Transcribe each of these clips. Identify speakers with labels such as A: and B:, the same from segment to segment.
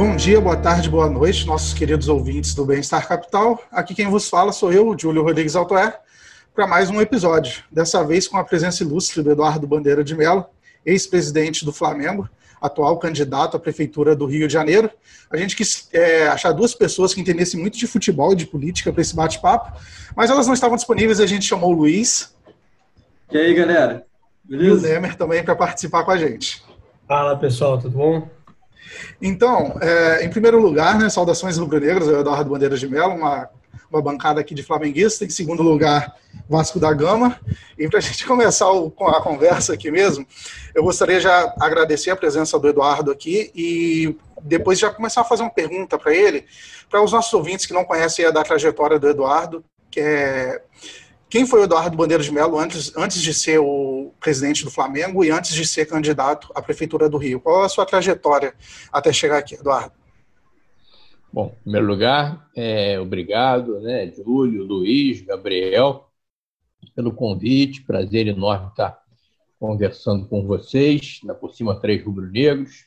A: Bom dia, boa tarde, boa noite, nossos queridos ouvintes do Bem-Estar Capital. Aqui quem vos fala sou eu, Júlio Rodrigues Altoé, para mais um episódio. Dessa vez com a presença ilustre do Eduardo Bandeira de Mello, ex-presidente do Flamengo, atual candidato à Prefeitura do Rio de Janeiro. A gente quis é, achar duas pessoas que entendessem muito de futebol e de política para esse bate-papo, mas elas não estavam disponíveis e a gente chamou o Luiz.
B: E aí, galera?
A: Beleza? E o Nemer também para participar com a gente.
C: Fala, pessoal, tudo bom?
A: Então, é, em primeiro lugar, né, saudações rubro-negras, Eduardo Bandeira de Mello, uma, uma bancada aqui de flamenguista. Em segundo lugar, Vasco da Gama. E para a gente começar o, a conversa aqui mesmo, eu gostaria já agradecer a presença do Eduardo aqui e depois já começar a fazer uma pergunta para ele, para os nossos ouvintes que não conhecem a da trajetória do Eduardo, que é quem foi o Eduardo Bandeira de Mello antes, antes de ser o presidente do Flamengo e antes de ser candidato à Prefeitura do Rio? Qual a sua trajetória até chegar aqui, Eduardo?
D: Bom, em primeiro lugar, é, obrigado, né, Júlio, Luiz, Gabriel, pelo convite. Prazer enorme estar conversando com vocês, na por cima três rubro-negros.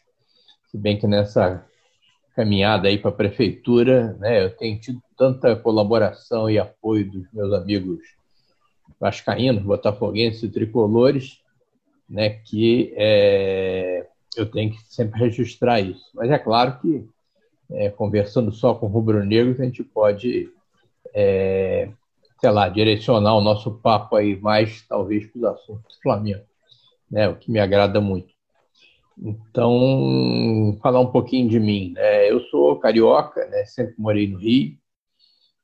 D: Se bem que nessa caminhada aí para a prefeitura, né, eu tenho tido tanta colaboração e apoio dos meus amigos vascaínos, botafoguenses tricolores, né, que é, eu tenho que sempre registrar isso. Mas é claro que, é, conversando só com rubro-negros, a gente pode, é, sei lá, direcionar o nosso papo aí mais, talvez, para os assuntos do Flamengo, né, o que me agrada muito. Então, falar um pouquinho de mim. Né? Eu sou carioca, né? sempre morei no Rio.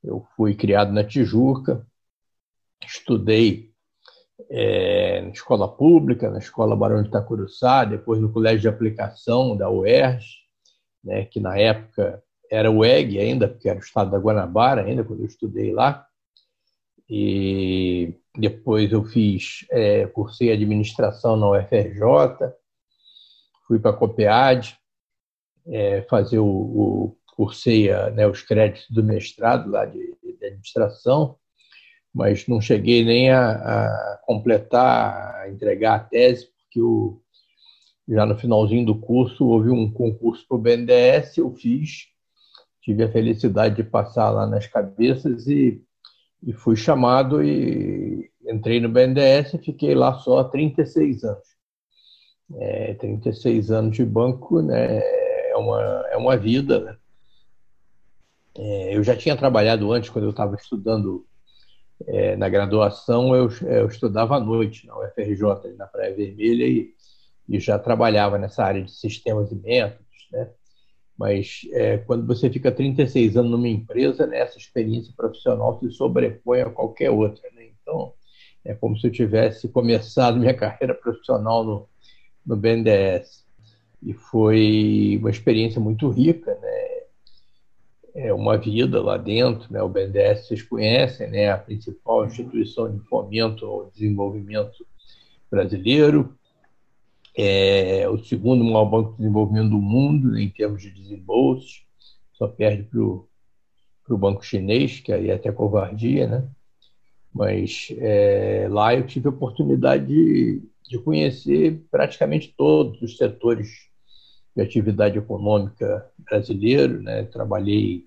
D: Eu fui criado na Tijuca, estudei é, na escola pública, na escola Barão de Itacuruçá, depois no colégio de aplicação da UERJ, né, que na época era o EG ainda, porque era o estado da Guanabara ainda, quando eu estudei lá. E depois eu fiz, é, cursei administração na UFRJ, fui para a COPEAD, é, fazer o, o cursei né, os créditos do mestrado lá de, de administração, mas não cheguei nem a, a, completar, a entregar a tese, porque o, já no finalzinho do curso houve um concurso para o BNDES, eu fiz, tive a felicidade de passar lá nas cabeças e, e fui chamado e entrei no BNDES e fiquei lá só há 36 anos. É, 36 anos de banco né, é, uma, é uma vida. Né? É, eu já tinha trabalhado antes, quando eu estava estudando é, na graduação, eu, eu, estudava à noite na UFRJ, na Praia Vermelha, e, e já trabalhava nessa área de sistemas e métodos. Né? Mas é, quando você fica 36 anos numa empresa, né, essa experiência profissional se sobrepõe a qualquer outra. Né? Então, é como se eu tivesse começado minha carreira profissional no, no BNDES. E foi uma experiência muito rica, né? É uma vida lá dentro, né? O BNDES vocês conhecem, né? A principal instituição de fomento ao desenvolvimento brasileiro, é o segundo maior banco de desenvolvimento do mundo em termos de desembolsos, só perde para o banco chinês, que aí é até covardia, né? Mas é, lá eu tive a oportunidade de de conhecer praticamente todos os setores de atividade econômica brasileiro. Né? Trabalhei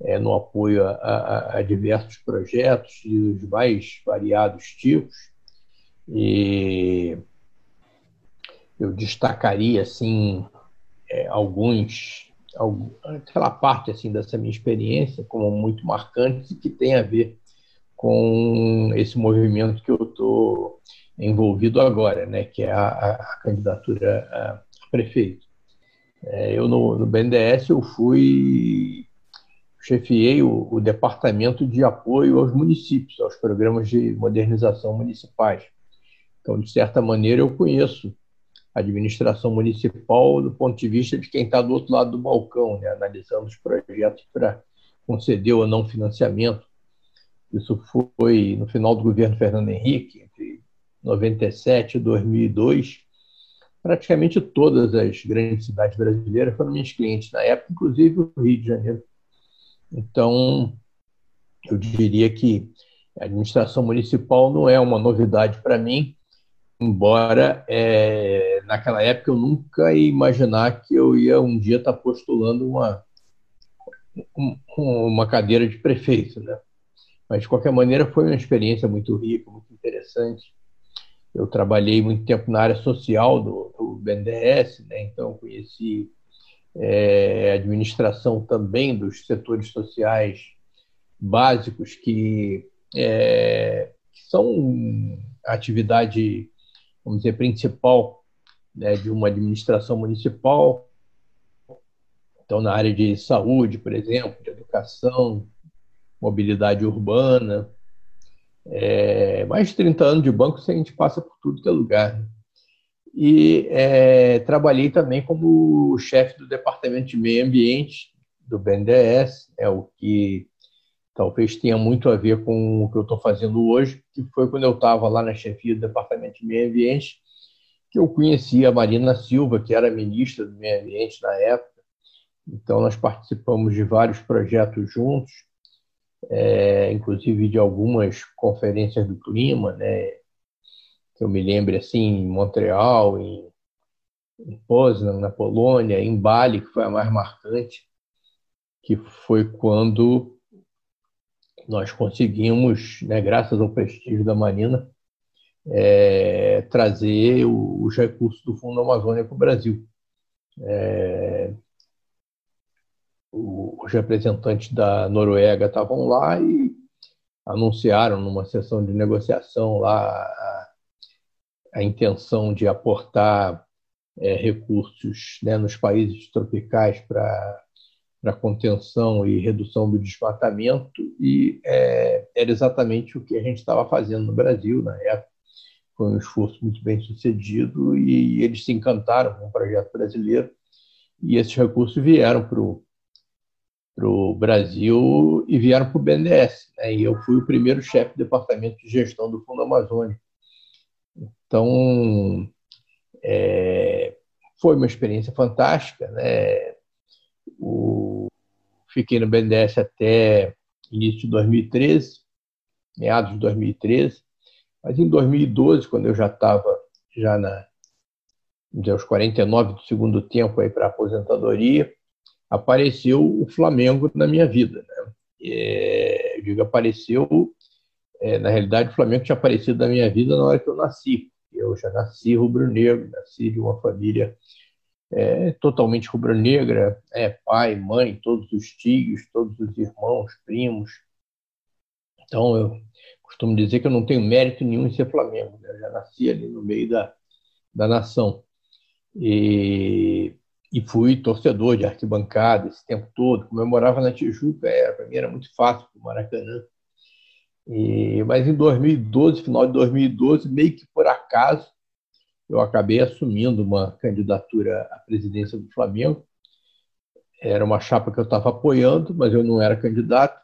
D: é, no apoio a, a, a, diversos projetos dos mais variados tipos e eu destacaria assim é, alguns aquela parte assim dessa minha experiência como muito marcante que tem a ver com esse movimento que eu estou envolvido agora, né, que é a, a candidatura a prefeito. É, eu no, no, BNDES eu fui chefiei o, o, departamento de apoio aos municípios, aos programas de modernização municipais. Então, de certa maneira, eu conheço a administração municipal do ponto de vista de quem está do outro lado do balcão, né, analisando os projetos para conceder ou não financiamento. Isso foi no final do governo Fernando Henrique, entre 97 e 2002, praticamente todas as grandes cidades brasileiras foram minhas clientes na época, inclusive o Rio de Janeiro. Então, eu diria que a administração municipal não é uma novidade para mim, embora é, naquela época eu nunca ia imaginar que eu ia um dia estar postulando uma, uma cadeira de prefeito, né? Mas, de qualquer maneira, foi uma experiência muito rica, muito interessante. Eu trabalhei muito tempo na área social do, do BNDES, né? então conheci é, administração também dos setores sociais básicos que, é, que são a atividade, vamos dizer, principal né, de uma administração municipal. Então, na área de saúde, por exemplo, de educação, mobilidade urbana. É, mais de 30 anos de banco, a gente passa por tudo que é lugar. Né? E é, trabalhei também como chefe do Departamento de Meio Ambiente do BNDES, é o que talvez tenha muito a ver com o que eu estou fazendo hoje, que foi quando eu estava lá na chefia do Departamento de Meio Ambiente, que eu conheci a Marina Silva, que era ministra do Meio Ambiente na época. Então, nós participamos de vários projetos juntos, é, inclusive de algumas conferências do clima, né? Que eu me lembro assim, em Montreal, em, em Poznan, na Polônia, em Bali, que foi a mais marcante, que foi quando nós conseguimos, né, graças ao prestígio da Marina, é, trazer os recursos do Fundo Amazônia para o Brasil. É, os representantes da Noruega estavam lá e anunciaram numa sessão de negociação lá a, a intenção de aportar é, recursos né, nos países tropicais para contenção e redução do desmatamento e é, era exatamente o que a gente estava fazendo no Brasil na época. Foi um esforço muito bem sucedido e eles se encantaram com o projeto brasileiro e esses recursos vieram para o para o Brasil e vieram para o BNDES. Né? E eu fui o primeiro chefe do departamento de gestão do Fundo Amazônia. Então, é, foi uma experiência fantástica. Né? O, fiquei no BNDES até início de 2013, meados de 2013. Mas em 2012, quando eu já estava já na aos 49 do segundo tempo para aposentadoria, apareceu o Flamengo na minha vida. Né? É, digo, apareceu, é, na realidade, o Flamengo tinha aparecido na minha vida na hora que eu nasci. Eu já nasci rubro-negro, nasci de uma família é, totalmente rubro-negra, é, pai, mãe, todos os tios, todos os irmãos, primos. Então, eu costumo dizer que eu não tenho mérito nenhum em ser Flamengo. Né? Eu já nasci ali no meio da, da nação. E e fui torcedor de arquibancada esse tempo todo. Como eu morava na Tijuca, era, para mim era muito fácil para o Maracanã. E, mas em 2012, final de 2012, meio que por acaso, eu acabei assumindo uma candidatura à presidência do Flamengo. Era uma chapa que eu estava apoiando, mas eu não era candidato.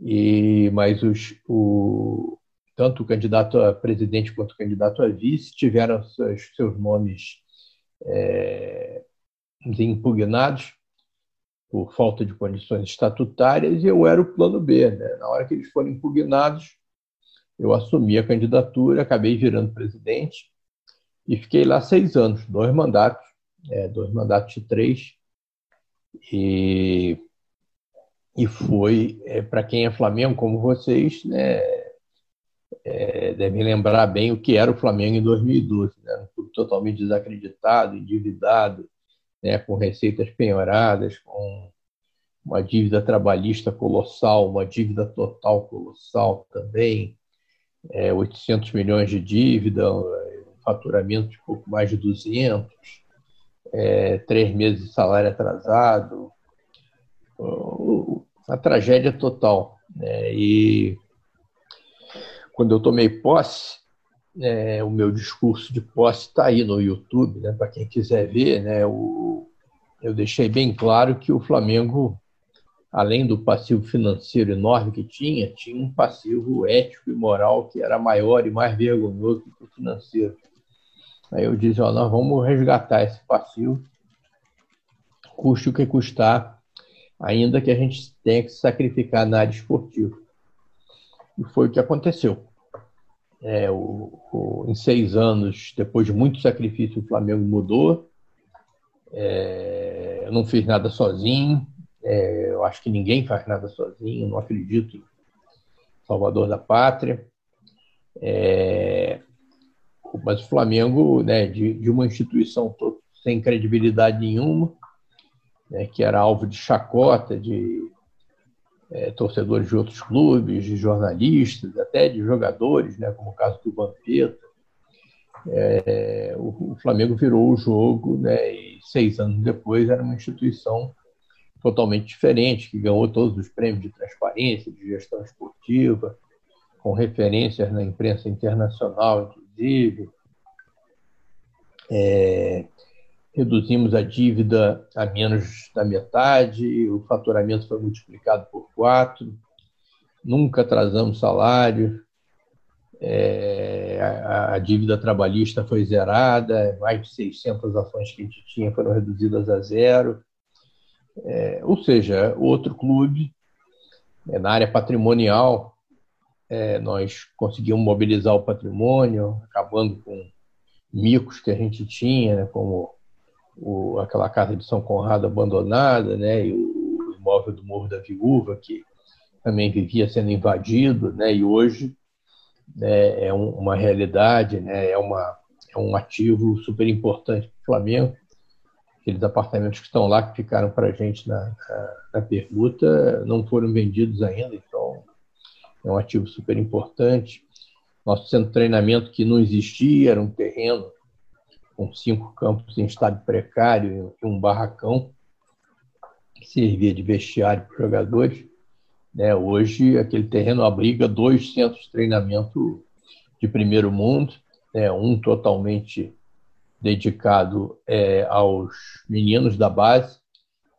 D: E mas os, o, tanto o candidato a presidente quanto o candidato a vice tiveram seus, seus nomes é, impugnados por falta de condições estatutárias, e eu era o plano B. Né? Na hora que eles foram impugnados, eu assumi a candidatura, acabei virando presidente e fiquei lá seis anos, dois mandatos, é, dois mandatos de três. E, e foi, é, para quem é Flamengo, como vocês, né, é, lembrar bem o que era o Flamengo em 2012. Né? Totalmente desacreditado, endividado, né, com receitas penhoradas, com uma dívida trabalhista colossal, uma dívida total colossal também, é, 800 milhões de dívida, um faturamento de pouco mais de 200, é, três meses de salário atrasado, a tragédia total. Né? E quando eu tomei posse, é, o meu discurso de posse está aí no YouTube, né, para quem quiser ver. Né, o, eu deixei bem claro que o Flamengo, além do passivo financeiro enorme que tinha, tinha um passivo ético e moral que era maior e mais vergonhoso que o financeiro. Aí eu disse: ó, nós vamos resgatar esse passivo, custe o que custar, ainda que a gente tenha que sacrificar na área esportiva. E foi o que aconteceu. É, o, o, em seis anos, depois de muito sacrifício, o Flamengo mudou. É, eu não fiz nada sozinho. É, eu acho que ninguém faz nada sozinho. Não acredito em Salvador da Pátria. É, mas o Flamengo, né, de, de uma instituição sem credibilidade nenhuma, né, que era alvo de chacota de é, torcedores de outros clubes, de jornalistas, até de jogadores, né, como o caso do Vampeta. É, o, o, Flamengo virou o jogo, né, e seis anos depois era uma instituição totalmente diferente, que ganhou todos os prêmios de transparência, de gestão esportiva, com referências na imprensa internacional, inclusive. É, reduzimos a dívida a menos da metade, o faturamento foi multiplicado por quatro, nunca atrasamos salário, é, a, a, dívida trabalhista foi zerada, mais de 600 ações que a gente tinha foram reduzidas a zero. É, ou seja, outro clube, é, na área patrimonial, é, nós conseguimos mobilizar o patrimônio, acabando com micos que a gente tinha, né, como o, aquela casa de São Conrado abandonada, né, e o imóvel do Morro da Viúva, que também vivia sendo invadido, né, e hoje né, é um, uma realidade, né, é, uma, é um ativo super importante para o Flamengo. Aqueles apartamentos que estão lá, que ficaram para a gente na, na, na permuta, não foram vendidos ainda, então é um ativo super importante. Nosso centro de treinamento que não existia, era um terreno com cinco campos em estado precário e um barracão que servia de vestiário para os jogadores. Né? Hoje, aquele terreno abriga dois centros de treinamento de primeiro mundo, né? um totalmente dedicado é, aos meninos da base,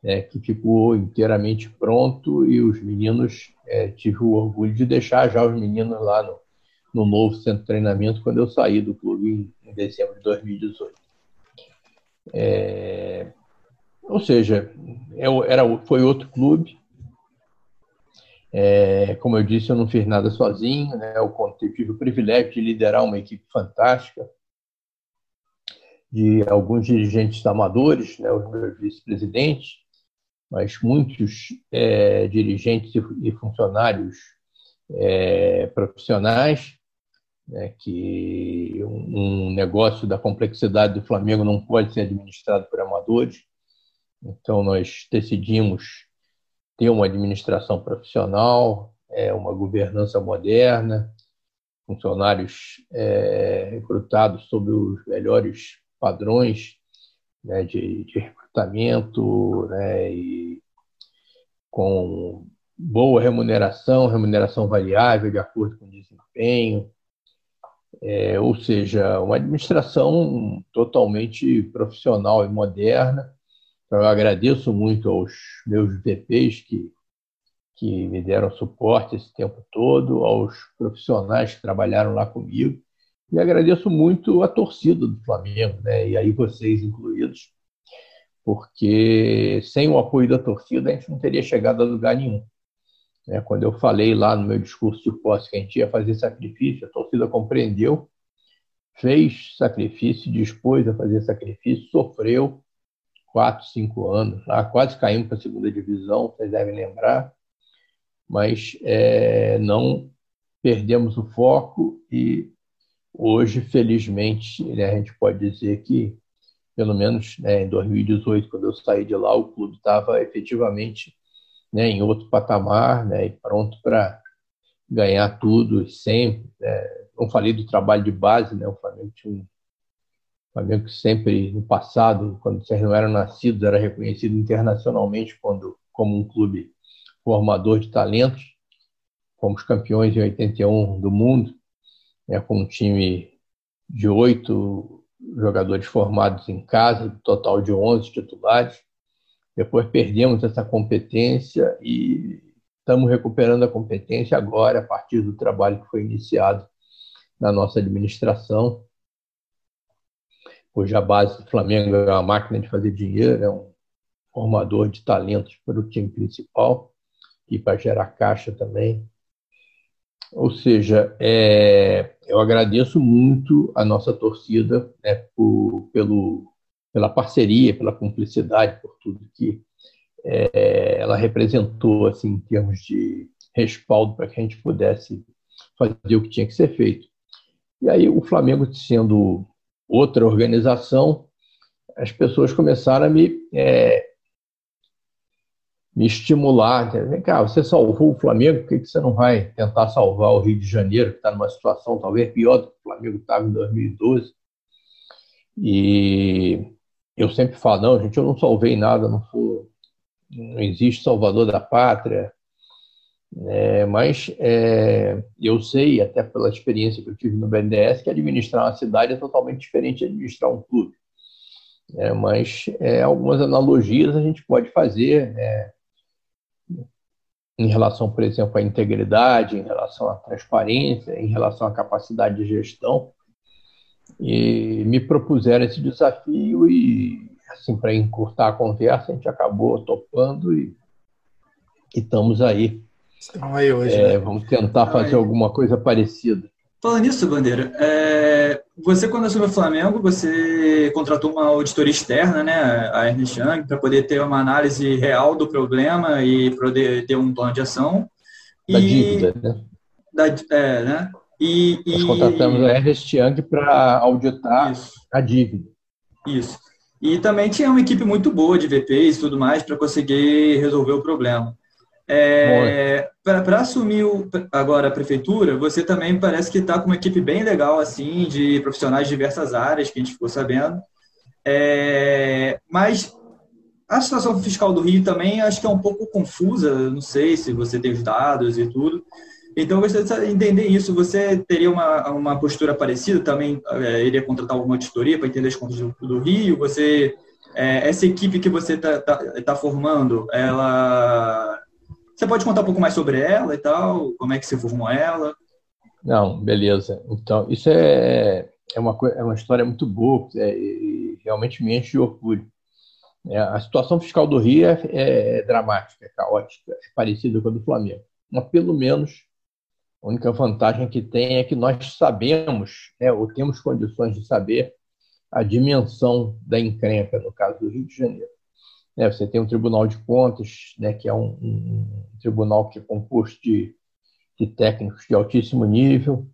D: né? que ficou inteiramente pronto e os meninos, é, tive o orgulho de deixar já os meninos lá no, no novo centro de treinamento quando eu saí do clube em, em dezembro de 2018. É, ou seja, é era, foi outro clube. É, como eu disse, eu não fiz nada sozinho. Né? Eu tive o privilégio de liderar uma equipe fantástica de alguns dirigentes amadores, né, os meus vice-presidentes, mas muitos é, dirigentes e funcionários é, profissionais né, que um negócio da complexidade do Flamengo não pode ser administrado por amadores. Então, nós decidimos ter uma administração profissional, é, uma governança moderna, funcionários é, recrutados sob os melhores padrões né, de, de, recrutamento né, e com boa remuneração, remuneração variável de acordo com o desempenho, é, ou seja, uma administração totalmente profissional e moderna. Então, eu agradeço muito aos meus VPs que, que me deram suporte esse tempo todo, aos profissionais que trabalharam lá comigo, e agradeço muito a torcida do Flamengo, né? e aí vocês incluídos, porque sem o apoio da torcida a gente não teria chegado a lugar nenhum. Né? Quando eu falei lá no meu discurso de posse que a gente ia fazer sacrifício, a torcida compreendeu, fez sacrifício, dispôs a fazer sacrifício, sofreu quatro, cinco anos, lá quase caímos para a segunda divisão, vocês devem lembrar, mas é, não perdemos o foco e hoje, felizmente, né, a gente pode dizer que, pelo menos né, em 2018, quando eu saí de lá, o clube estava efetivamente né, em outro patamar né, e pronto para ganhar tudo sempre. Né. Não falei do trabalho de base, né, o Flamengo tinha um Flamengo que sempre no passado, quando vocês não eram nascidos, era reconhecido internacionalmente quando, como um clube formador de talentos. Fomos campeões em 81 do mundo, né, com um time de oito jogadores formados em casa, total de 11 titulares. Depois perdemos essa competência e estamos recuperando a competência agora, a partir do trabalho que foi iniciado na nossa administração. Hoje a base do Flamengo é uma máquina de fazer dinheiro, é um formador de talentos para o time principal e para gerar caixa também. Ou seja, é, eu agradeço muito a nossa torcida né, por, pelo, pela parceria, pela cumplicidade, por tudo que é, ela representou assim, em termos de respaldo para que a gente pudesse fazer o que tinha que ser feito. E aí, o Flamengo sendo outra organização, as pessoas começaram a me, é, me estimular. Vem cá, você salvou o Flamengo, por que você não vai tentar salvar o Rio de Janeiro, que está numa situação talvez pior do que o Flamengo estava em 2012? E eu sempre falo, não, gente, eu não salvei nada, não, não existe salvador da pátria, é, mas é, eu sei, até pela experiência que eu tive no BNDES, que administrar uma cidade é totalmente diferente de administrar um clube. É, mas é, algumas analogias a gente pode fazer né, em relação, por exemplo, à integridade, em relação à transparência, em relação à capacidade de gestão. E me propuseram esse desafio e, assim, para encurtar a conversa, a gente acabou topando e, estamos aí
A: Estão aí hoje.
D: É, né? Vamos tentar fazer alguma coisa parecida.
B: Falando nisso, Bandeira, é, você quando assumiu o Flamengo, você contratou uma auditoria externa, né, a Ernest Young, para poder ter uma análise real do problema e poder ter um plano de ação.
D: Da e, dívida, né?
B: Da, é, né?
D: E, Nós e, contratamos a Ernest Young para auditar isso. a dívida.
B: Isso. E também tinha uma equipe muito boa de VPs e tudo mais para conseguir resolver o problema. É, para assumir o, agora a prefeitura, você também parece que está com uma equipe bem legal, assim, de profissionais de diversas áreas, que a gente ficou sabendo. É, mas a situação fiscal do Rio também acho que é um pouco confusa, não sei se você tem os dados e tudo. Então, eu gostaria de entender isso. Você teria uma, uma postura parecida? Também é, iria contratar alguma auditoria para entender as contas do, do Rio? Você, é, essa equipe que você está tá, tá formando, ela você pode contar um pouco mais sobre ela e tal? Como é que você formou ela?
D: Não, beleza. Então, isso é, é, uma, é uma história muito boa é, e realmente me enche de orgulho. É, a situação fiscal do Rio é, é, dramática, é caótica, é parecida com a do Flamengo. Mas, pelo menos, a única vantagem que tem é que nós sabemos, né, ou temos condições de saber, a dimensão da encrenca, no caso do Rio de Janeiro. Né? Você tem um Tribunal de Contas, né, que é um, um tribunal que é composto de, de técnicos de altíssimo nível.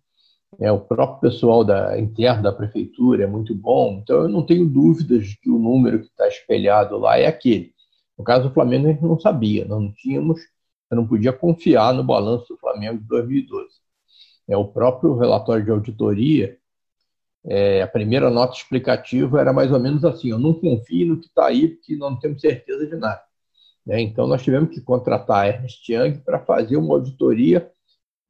D: É, o próprio pessoal da, interno da prefeitura é muito bom, então eu não tenho dúvidas que o número que está espelhado lá é aquele. No caso do Flamengo, a gente não sabia, não tínhamos, eu não podia confiar no balanço do Flamengo de 2012. É, o próprio relatório de auditoria é, a primeira nota explicativa era mais ou menos assim: eu não confio no que está aí, porque não temos certeza de nada. Né? Então, nós tivemos que contratar a Ernst Young para fazer uma auditoria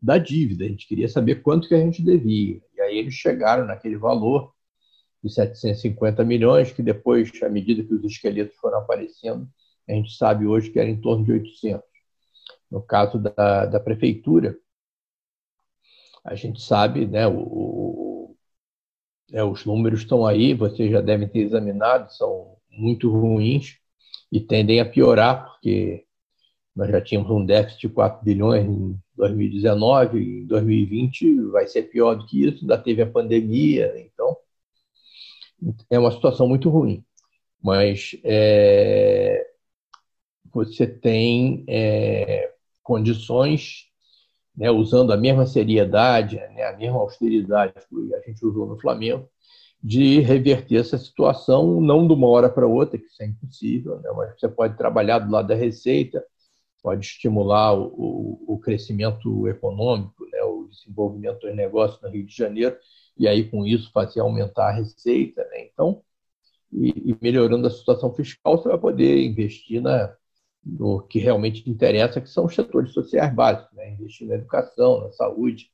D: da dívida. A gente queria saber quanto que a gente devia. E aí eles chegaram naquele valor de 750 milhões, que depois, à medida que os esqueletos foram aparecendo, a gente sabe hoje que era em torno de 800. No caso da, da prefeitura, a gente sabe, né, o, é, os números estão aí, vocês já devem ter examinado, são muito ruins e tendem a piorar, porque nós já tínhamos um déficit de 4 bilhões em 2019, e em 2020 vai ser pior do que isso, ainda teve a pandemia, então é uma situação muito ruim. Mas é, você tem é, condições né, usando a mesma seriedade, né, a mesma austeridade que a gente usou no Flamengo, de reverter essa situação, não de uma hora para outra, que isso é impossível, né, mas você pode trabalhar do lado da receita, pode estimular o, o, o crescimento econômico, né, o desenvolvimento dos negócios no Rio de Janeiro, e aí com isso fazer aumentar a receita. Né? Então, e, e melhorando a situação fiscal, você vai poder investir na, no que realmente interessa, que são os setores sociais básicos, né? investir na educação, na saúde,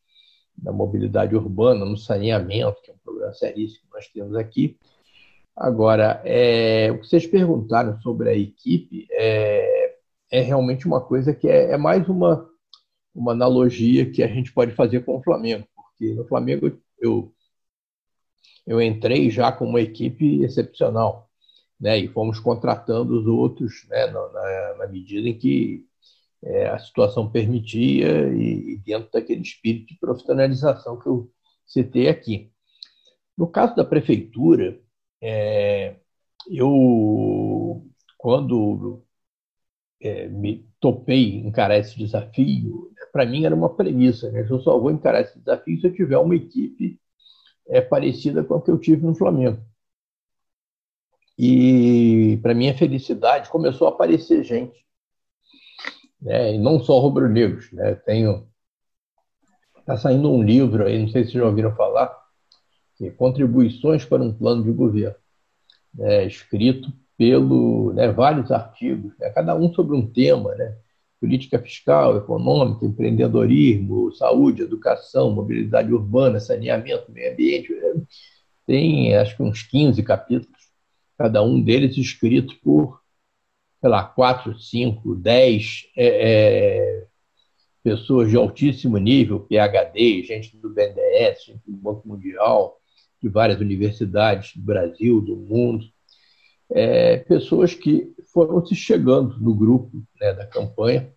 D: na mobilidade urbana, no saneamento, que é um problema seríssimo que nós temos aqui. Agora, é, o que vocês perguntaram sobre a equipe é, é realmente uma coisa que é, é, mais uma, uma analogia que a gente pode fazer com o Flamengo, porque no Flamengo eu, eu entrei já com uma equipe excepcional né, e fomos contratando os outros né, na, na, medida em que é, a situação permitia e, e dentro daquele espírito de profissionalização que eu citei aqui. No caso da prefeitura, é, eu, quando é, me topei encarar esse desafio, para mim era uma premissa. Né? Eu só vou encarar esse desafio se eu tiver uma equipe é, parecida com a que eu tive no Flamengo. E, para minha felicidade, começou a aparecer gente. Né? E não só rubro-negros. Né? Tenho... Está saindo um livro aí, não sei se já ouviram falar, que é Contribuições para um Plano de Governo, né? escrito pelo né, vários artigos, né? cada um sobre um tema, né? política fiscal, econômica, empreendedorismo, saúde, educação, mobilidade urbana, saneamento, meio ambiente. Tem, acho que, uns 15 capítulos cada um deles escrito por, sei lá, quatro, cinco, dez é, é, pessoas de altíssimo nível, PhD, gente do BNDES, gente do Banco Mundial, de várias universidades do Brasil, do mundo, é, pessoas que foram se chegando no grupo né, da campanha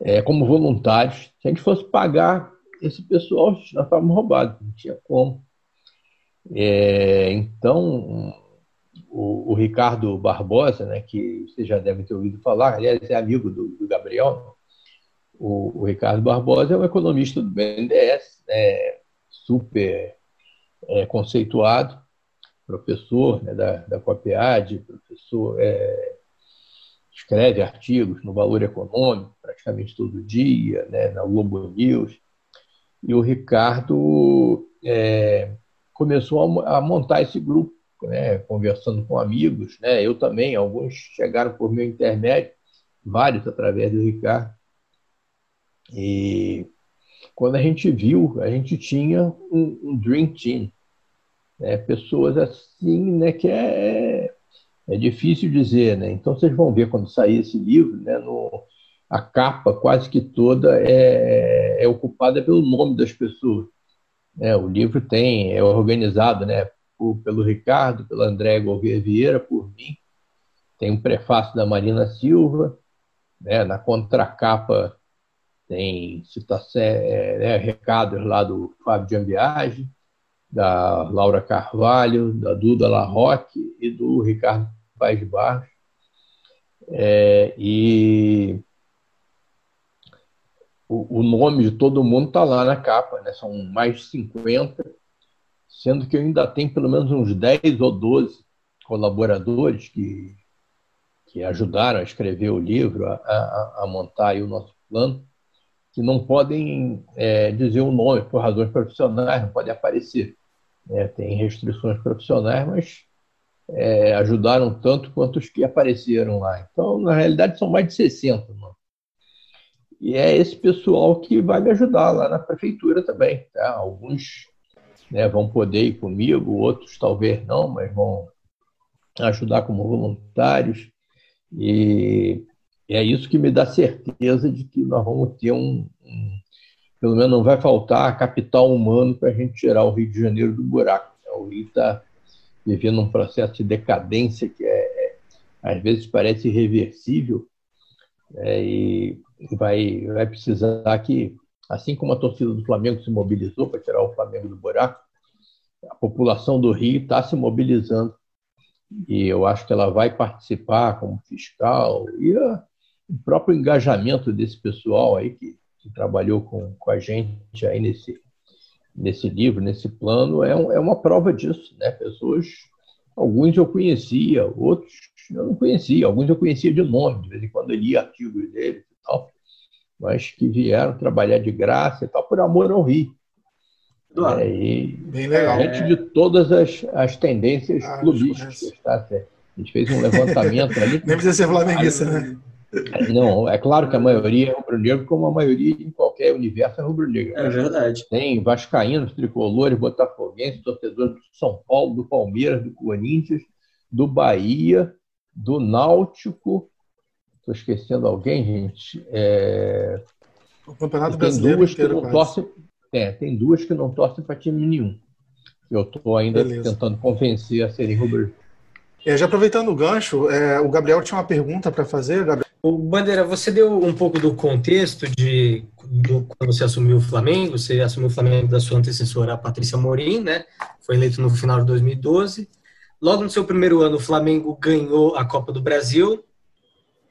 D: é, como voluntários. Se a gente fosse pagar esse pessoal, nós estávamos roubados, não tinha como. É, então, o, o, Ricardo Barbosa, né, que você já deve ter ouvido falar, aliás, é amigo do, do Gabriel, o, o, Ricardo Barbosa é um economista do BNDES, né, super é, conceituado, professor né, da, da COPEAD, professor, é, escreve artigos no Valor Econômico praticamente todo dia, né, na Globo News, e o Ricardo é, começou a, montar esse grupo, né, conversando com amigos, né, eu também, alguns chegaram por meu intermédio, vários através do Ricardo. E quando a gente viu, a gente tinha um, um Dream Team, né, pessoas assim, né, que é, é difícil dizer, né? Então vocês vão ver quando sair esse livro, né, no, a capa quase que toda é, é ocupada pelo nome das pessoas. É, o livro tem é organizado, né, por, pelo Ricardo, pelo André Gouveia Vieira, por mim. Tem um prefácio da Marina Silva, né, na contracapa tem citação, é, né, recados lá do Fábio de Ambiage, da Laura Carvalho, da Duda Larroque e do Ricardo Paz Barros. É, e o, o nome de todo mundo está lá na capa, né? são mais de 50, sendo que eu ainda tenho pelo menos uns 10 ou 12 colaboradores que, que ajudaram a escrever o livro, a, a, a montar o nosso plano, que não podem é, dizer o nome por razões profissionais, não podem aparecer. É, tem restrições profissionais, mas é, ajudaram tanto quanto os que apareceram lá. Então, na realidade, são mais de 60. Mano. E é esse pessoal que vai me ajudar lá na prefeitura também. Tá? Alguns né, vão poder ir comigo, outros talvez não, mas vão ajudar como voluntários. E, é isso que me dá certeza de que nós vamos ter um, um pelo menos não vai faltar capital humano para a gente tirar o Rio de Janeiro do buraco. O Rio está vivendo um processo de decadência que é, é às vezes parece irreversível é, e vai, vai precisar que, assim como a torcida do Flamengo se mobilizou para tirar o Flamengo do buraco, a população do Rio está se mobilizando. E eu acho que ela vai participar como fiscal. E a, o próprio engajamento desse pessoal aí que, que trabalhou com, com a gente aí nesse, nesse livro, nesse plano, é, um, é uma prova disso, né? Pessoas, alguns eu conhecia, outros eu não conhecia, alguns eu conhecia de nome, de vez em quando eu lia artigos deles. e tal, mas que vieram trabalhar de graça e tal, por amor ao Rio. Claro. É, e Bem legal. Gente de todas as, as tendências ah, clubísticas, tá certo? A gente fez um levantamento ali.
A: Nem precisa ser flamenguista, né?
D: Não, é claro que a maioria é rubro-negro, como a maioria em qualquer universo é rubro-negro.
B: É verdade.
D: Tem vascaínos, tricolores, botafoguenses, torcedores do São Paulo, do Palmeiras, do Corinthians, do Bahia, do Náutico. Estou esquecendo alguém, gente. É...
A: O Campeonato Brasileiro
D: duas inteiro, que não torcem, é, tem duas que não torcem para time nenhum. Eu estou ainda Beleza. tentando convencer a serem rubro
A: é, já aproveitando o gancho, é, o Gabriel tinha uma pergunta para fazer. Gabriel.
C: O Bandeira, você deu um pouco do contexto de do, quando você assumiu o Flamengo, você assumiu o Flamengo da sua antecessora, a Patrícia Morim, né? Foi eleito no final de 2012. Logo no seu primeiro ano, o Flamengo ganhou a Copa do Brasil,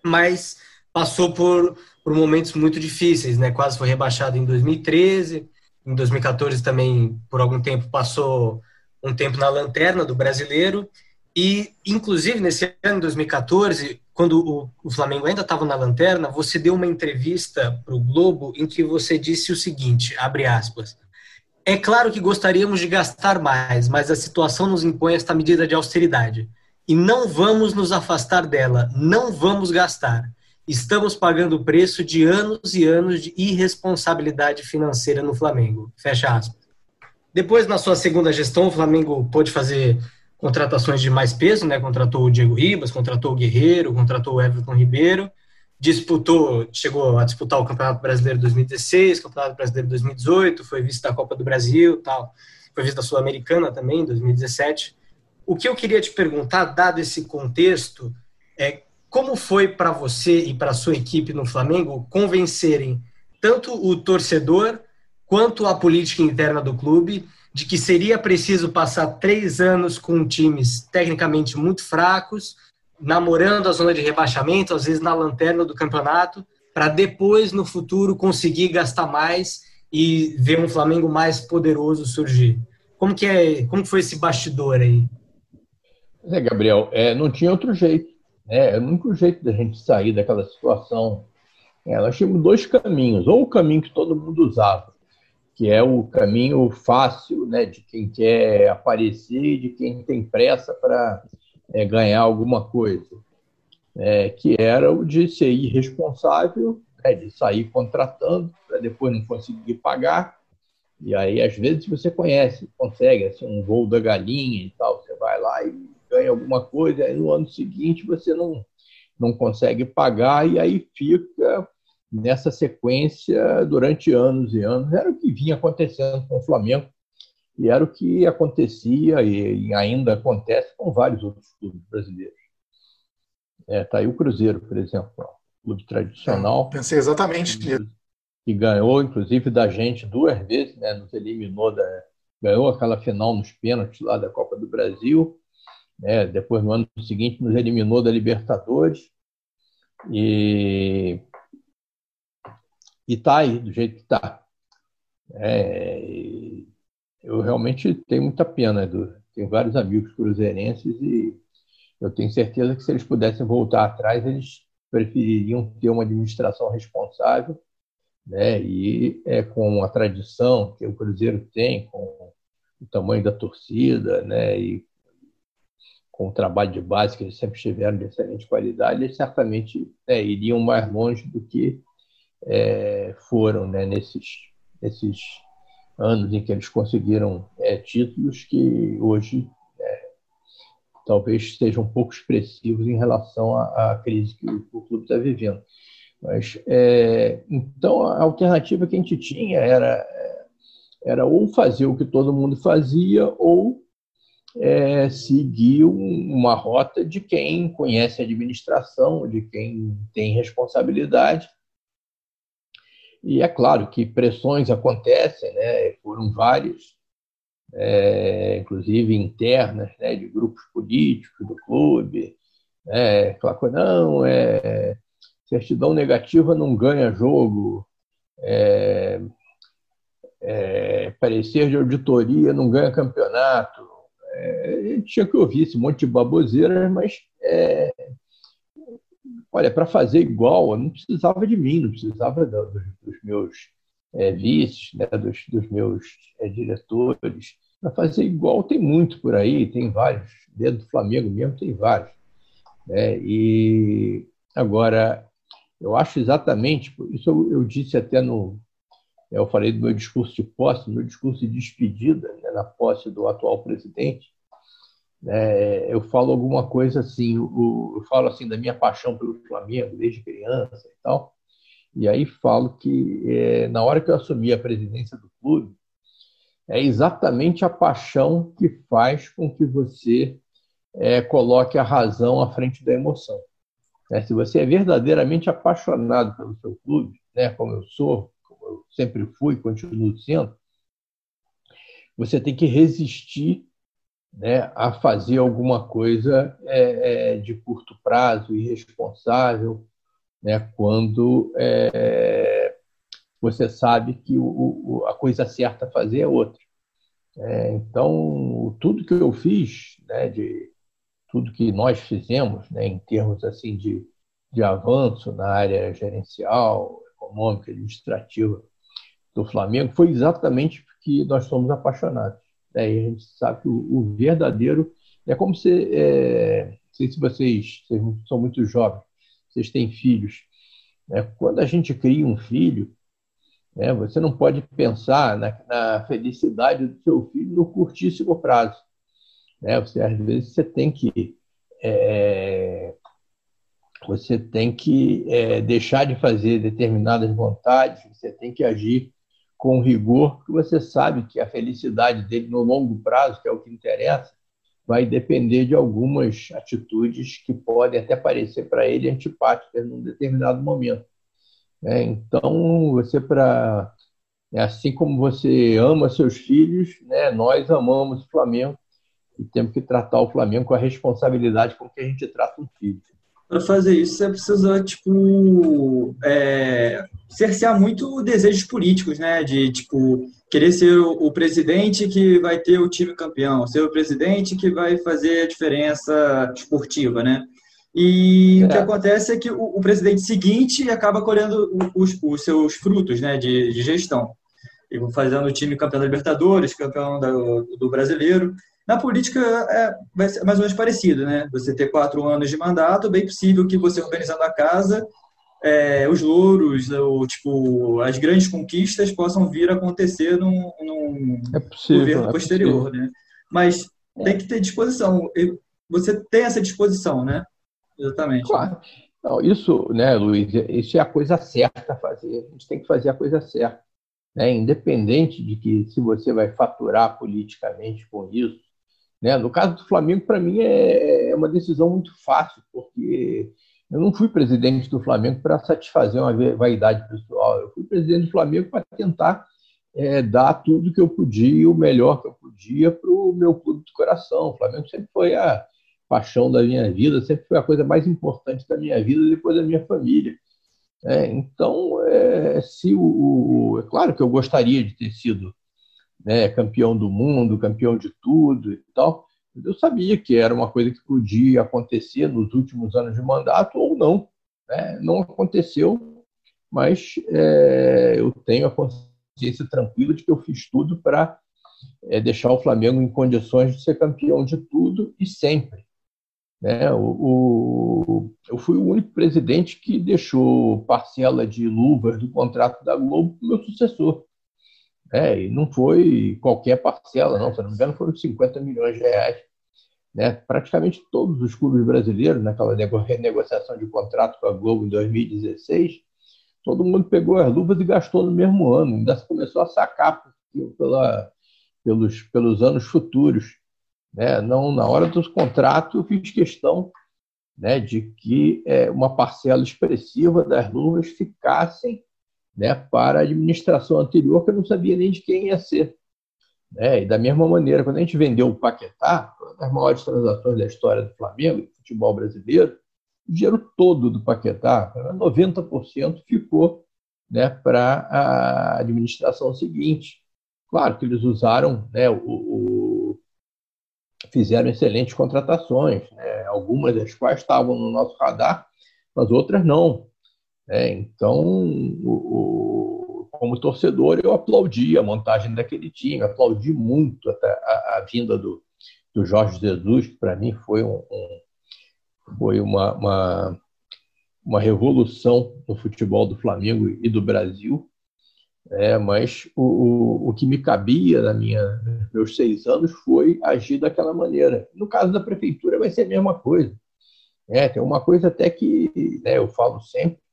C: mas passou por, por momentos muito difíceis, né? Quase foi rebaixado em 2013, em 2014 também, por algum tempo, passou um tempo na lanterna do brasileiro. E, inclusive, nesse ano, 2014, quando o, o Flamengo ainda estava na lanterna, você deu uma entrevista para o Globo em que você disse o seguinte, abre aspas, é claro que gostaríamos de gastar mais, mas a situação nos impõe esta medida de austeridade. E não vamos nos afastar dela, não vamos gastar. Estamos pagando o preço de anos e anos de irresponsabilidade financeira no Flamengo. Fecha aspas. Depois, na sua segunda gestão, o Flamengo pôde fazer contratações de mais peso, né? Contratou o Diego Ribas, contratou o Guerreiro, contratou o Everton Ribeiro, disputou, chegou a disputar o Campeonato Brasileiro 2016, Campeonato Brasileiro 2018, foi vice da Copa do Brasil, tal, foi vice da Sul-Americana também em 2017. O que eu queria te perguntar, dado esse contexto, é como foi para você e para sua equipe no Flamengo convencerem tanto o torcedor quanto a política interna do clube de que seria preciso passar três anos com times tecnicamente muito fracos, namorando a zona de rebaixamento, às vezes na lanterna do campeonato, para depois, no futuro, conseguir gastar mais e ver um Flamengo mais poderoso surgir. Como que é, como foi esse bastidor aí?
D: É, Gabriel, é, não tinha outro jeito. Né? É o único jeito da gente sair daquela situação. É, nós tínhamos dois caminhos. Ou o caminho que todo mundo usava, que é o caminho fácil né, de quem quer aparecer, de quem tem pressa para é, ganhar alguma coisa, é, que era o de ser irresponsável, né, de sair contratando para depois não conseguir pagar. E aí, às vezes, você conhece, consegue assim, um voo da galinha e tal, você vai lá e ganha alguma coisa, aí no ano seguinte você não, não consegue pagar, e aí fica nessa sequência durante anos e anos. Era o que vinha acontecendo com o Flamengo e era o que acontecia e ainda acontece com vários outros clubes brasileiros. É, tá aí o Cruzeiro, por exemplo, clube tradicional.
A: É, pensei exatamente
D: nisso. Que ganhou, inclusive, da gente duas vezes, né? Nos eliminou da, ganhou aquela final nos pênaltis lá da Copa do Brasil. Né? Depois, no ano seguinte, nos eliminou da Libertadores. E está aí, do jeito que está. É, eu realmente tenho muita pena. Do, tenho vários amigos cruzeirenses e eu tenho certeza que se eles pudessem voltar atrás, eles prefeririam ter uma administração responsável né, e é, com a tradição que o Cruzeiro tem, com o tamanho da torcida né, e com o trabalho de base que eles sempre tiveram de excelente qualidade, eles certamente é, iriam mais longe do que é, foram né, nesses, nesses anos em que eles conseguiram é, títulos que hoje é, talvez sejam um pouco expressivos em relação à, à crise que o, o clube está vivendo. Mas, é, então, a alternativa que a gente tinha era, era ou fazer o que todo mundo fazia ou é, seguir uma rota de quem conhece a administração, de quem tem responsabilidade e é claro que pressões acontecem, né? foram várias, é, inclusive internas, né? de grupos políticos do clube. Né? Não, é, certidão negativa não ganha jogo, é, é, parecer de auditoria não ganha campeonato. É, tinha que ouvir esse monte de baboseiras, mas é, Olha, para fazer igual, não precisava de mim, não precisava dos, dos meus é, vices, né, dos, dos meus é, diretores. Para fazer igual tem muito por aí, tem vários. Dentro do Flamengo mesmo tem vários. Né? E agora, eu acho exatamente, isso eu, eu disse até no. Eu falei do meu discurso de posse, no meu discurso de despedida, né, na posse do atual presidente, é, eu falo alguma coisa assim, eu, eu falo assim da minha paixão pelo Flamengo desde criança e tal, e aí falo que é, na hora que eu assumi a presidência do clube, é exatamente a paixão que faz com que você é, coloque a razão à frente da emoção. Né? Se você é verdadeiramente apaixonado pelo seu clube, né? como eu sou, eu sempre fui, continuo sendo, você tem que resistir né, a fazer alguma coisa é, é, de curto prazo, irresponsável, né, quando é, você sabe que o, o, a coisa certa a fazer é outra. É, então, tudo que eu fiz, né, de tudo que nós fizemos, né, em termos assim de, de avanço na área gerencial, econômica, administrativa do Flamengo, foi exatamente porque nós somos apaixonados. Né, e a gente sabe que o, o verdadeiro é como se, é, não sei se vocês, vocês são muito jovens, vocês têm filhos. Né, quando a gente cria um filho, né? Você não pode pensar na, na, felicidade do seu filho no curtíssimo prazo. Né? Você, às vezes você tem que é, você tem que é, deixar de fazer determinadas vontades, você tem que agir com rigor, porque você sabe que a felicidade dele no longo prazo, que é o que interessa, vai depender de algumas atitudes que podem até parecer para ele antipáticas num determinado momento. É, então, você para é assim como você ama seus filhos, né, nós amamos o Flamengo e temos que tratar o Flamengo com a responsabilidade com que a gente trata um filho.
B: Para fazer isso, você precisa, tipo, é, cercear muito desejos políticos, né? De, tipo, querer ser o, presidente que vai ter o time campeão, ser o presidente que vai fazer a diferença esportiva, né? E é. o que acontece é que o, o, presidente seguinte acaba colhendo os, os seus frutos né, de, de gestão. E fazendo o time campeão da Libertadores, campeão do, do brasileiro. Na política é, vai ser mais ou menos parecido, né? Você ter quatro anos de mandato, bem possível que você organizando a casa, é, os louros, ou, tipo, as grandes conquistas possam vir a acontecer num, num é possível, governo é posterior, né? Mas tem que ter disposição. Você tem essa disposição, né? Exatamente.
D: Claro. Não, isso, né, Luiz, isso é a coisa certa a fazer. A gente tem que fazer a coisa certa. Né? Independente de que se você vai faturar politicamente com isso. Né? No caso do Flamengo, para mim, é, é uma decisão muito fácil, porque eu não fui presidente do Flamengo para satisfazer uma vaidade pessoal. Eu fui presidente do Flamengo para tentar é, dar tudo que eu podia, o melhor que eu podia para o meu clube de coração. O Flamengo sempre foi a, paixão da minha vida, sempre foi a coisa mais importante da minha vida depois da minha família. É, então, é, se o, é claro que eu gostaria de ter sido né, campeão do mundo, campeão de tudo e tal, eu sabia que era uma coisa que podia acontecer nos últimos anos de mandato ou não. Né? Não aconteceu, mas é, eu tenho a consciência tranquila de que eu fiz tudo para é, deixar o Flamengo em condições de ser campeão de tudo e sempre. Né? O, o, eu fui o único presidente que deixou parcela de luvas do contrato da Globo para o meu sucessor. Né? E não foi qualquer parcela, não. Se não me engano, foram 50 milhões de reais. Né? Praticamente todos os clubes brasileiros, naquela renegociação de contrato com a Globo em 2016, todo mundo pegou as luvas e gastou no mesmo ano. Ainda começou a sacar pela, pelos, pelos anos futuros. Né? Não, na hora dos contratos, eu fiz questão né, de que é, uma parcela expressiva das luvas ficassem né, para a administração anterior, que eu não sabia nem de quem ia ser. Né? E da mesma maneira, quando a gente vendeu o Paquetá, uma das maiores transações da história do Flamengo, do futebol brasileiro, o dinheiro todo do Paquetá, 90% ficou né, para a administração seguinte. Claro que eles usaram né, o, o fizeram excelentes contratações, né? algumas das quais estavam no nosso radar, mas outras não. Né? Então, o, o, como torcedor, eu aplaudi a montagem daquele time, aplaudi muito a, a, a vinda do, do Jorge Jesus, que para mim foi, um, um foi uma, uma, uma revolução no futebol do Flamengo e do Brasil. É, mas o, o, o, que me cabia na minha meus seis anos foi agir daquela maneira. No caso da prefeitura vai ser a mesma coisa. É, tem uma coisa até que né, eu falo sempre.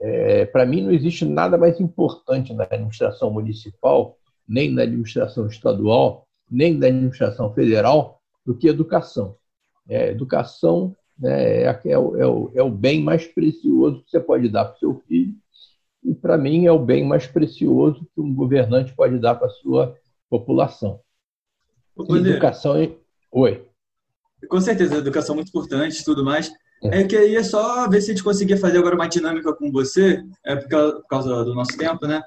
D: É, Para mim não existe nada mais importante na administração municipal, nem na administração estadual, nem na administração federal do que educação. É, educação né, é, é, o, é, o, é o bem mais precioso que você pode dar para o seu filho e, para mim, é o bem mais precioso que um governante pode dar para a sua população. Educação. Oi.
B: Com certeza, educação é muito importante e tudo mais. É. é que aí é só ver se a gente conseguir fazer agora uma dinâmica com você, é por causa do nosso tempo, né?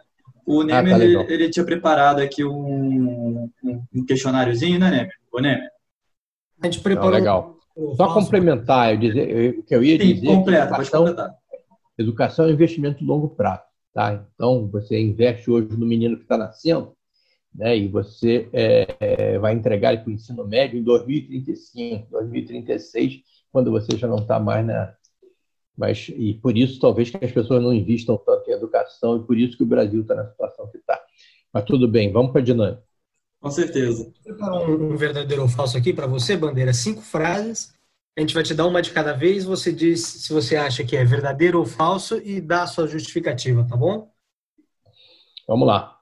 B: O Nemer, ah, tá ele, ele, tinha preparado aqui um, um questionáriozinho, né, Nemer? O Nemer.
D: A gente preparou. Não, legal. Só complementar, eu dizer, o que eu ia Sim, dizer.
B: Completa, educação, pode completar.
D: Educação é um investimento de longo prazo. Tá? Então, você investe hoje no menino que está nascendo, né, e você é, é vai entregar ele para o ensino médio em 2035, 2036, quando você já não está mais na. Mas, e por isso, talvez que as pessoas não investam tanto em educação, e por isso que o Brasil está na situação que está. Mas tudo bem, vamos para a dinâmica.
B: Com certeza.
C: Vou um, um verdadeiro ou falso aqui para você, Bandeira. Cinco frases. A gente vai te dar uma de cada vez. Você diz se você acha que é verdadeiro ou falso e dá a sua justificativa, tá bom?
D: Vamos lá.